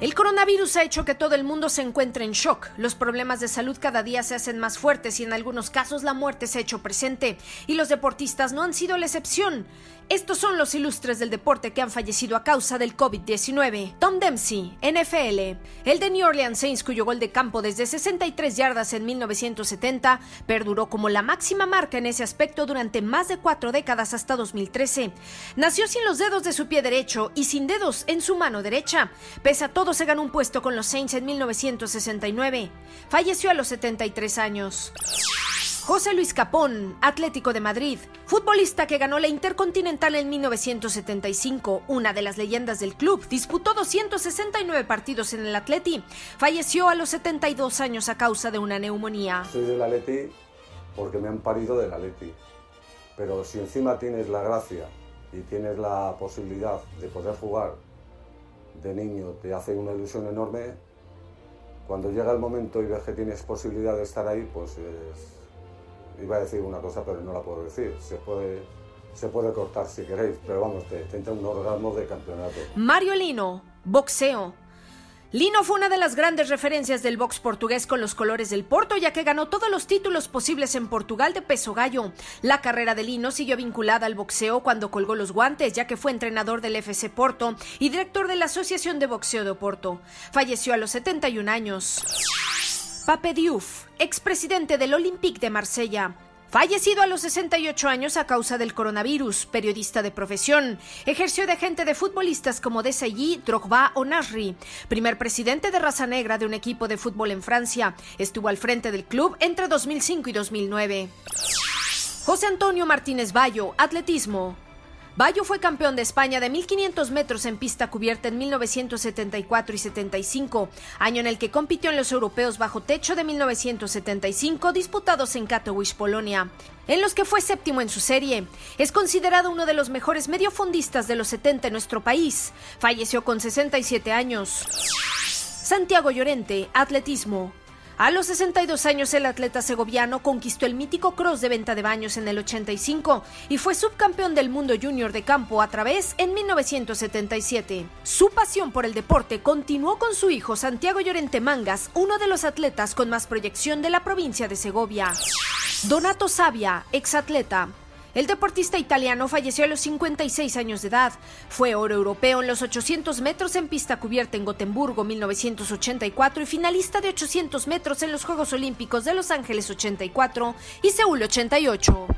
El coronavirus ha hecho que todo el mundo se encuentre en shock. Los problemas de salud cada día se hacen más fuertes y en algunos casos la muerte se ha hecho presente. Y los deportistas no han sido la excepción. Estos son los ilustres del deporte que han fallecido a causa del COVID-19. Tom Dempsey, NFL. El de New Orleans Saints, cuyo gol de campo desde 63 yardas en 1970 perduró como la máxima marca en ese aspecto durante más de cuatro décadas hasta 2013. Nació sin los dedos de su pie derecho y sin dedos en su mano derecha. Pese a todo, se ganó un puesto con los Saints en 1969. Falleció a los 73 años. José Luis Capón, Atlético de Madrid, futbolista que ganó la Intercontinental en 1975, una de las leyendas del club, disputó 269 partidos en el Atleti, falleció a los 72 años a causa de una neumonía. Soy del Atleti porque me han parido del Atleti, pero si encima tienes la gracia y tienes la posibilidad de poder jugar de niño, te hace una ilusión enorme. Cuando llega el momento y ves que tienes posibilidad de estar ahí, pues es iba a decir una cosa, pero no la puedo decir. Se puede, se puede cortar si queréis, pero vamos, te, te entra un orgasmo de campeonato. Mario Lino, boxeo. Lino fue una de las grandes referencias del box portugués con los colores del Porto, ya que ganó todos los títulos posibles en Portugal de peso gallo. La carrera de Lino siguió vinculada al boxeo cuando colgó los guantes, ya que fue entrenador del FC Porto y director de la Asociación de Boxeo de Porto. Falleció a los 71 años. Pape Diouf, expresidente del Olympique de Marsella. Fallecido a los 68 años a causa del coronavirus, periodista de profesión, ejerció de agente de futbolistas como Desailly, Drogba o Nasri. Primer presidente de raza negra de un equipo de fútbol en Francia, estuvo al frente del club entre 2005 y 2009. José Antonio Martínez Bayo, atletismo. Bayo fue campeón de España de 1500 metros en pista cubierta en 1974 y 75, año en el que compitió en los europeos bajo techo de 1975 disputados en Katowice, Polonia, en los que fue séptimo en su serie. Es considerado uno de los mejores mediofondistas de los 70 en nuestro país. Falleció con 67 años. Santiago Llorente, atletismo. A los 62 años el atleta segoviano conquistó el mítico cross de venta de baños en el 85 y fue subcampeón del mundo junior de campo a través en 1977. Su pasión por el deporte continuó con su hijo Santiago Llorente Mangas, uno de los atletas con más proyección de la provincia de Segovia. Donato Sabia, exatleta. El deportista italiano falleció a los 56 años de edad. Fue oro europeo en los 800 metros en pista cubierta en Gotemburgo 1984 y finalista de 800 metros en los Juegos Olímpicos de Los Ángeles 84 y Seúl 88.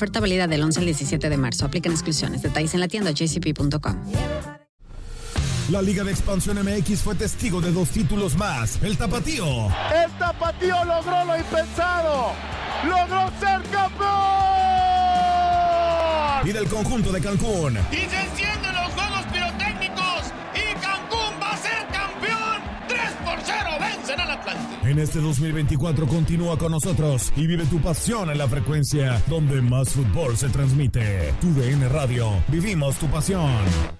Oferta válida del 11 al 17 de marzo. Aplican exclusiones. Detalles en la tienda jcp.com. La Liga de Expansión MX fue testigo de dos títulos más. El Tapatío. El Tapatío logró lo impensado. Logró ser campeón. Y del conjunto de Cancún. Y En este 2024 continúa con nosotros y vive tu pasión en la frecuencia donde más fútbol se transmite. Tu DN Radio. Vivimos tu pasión.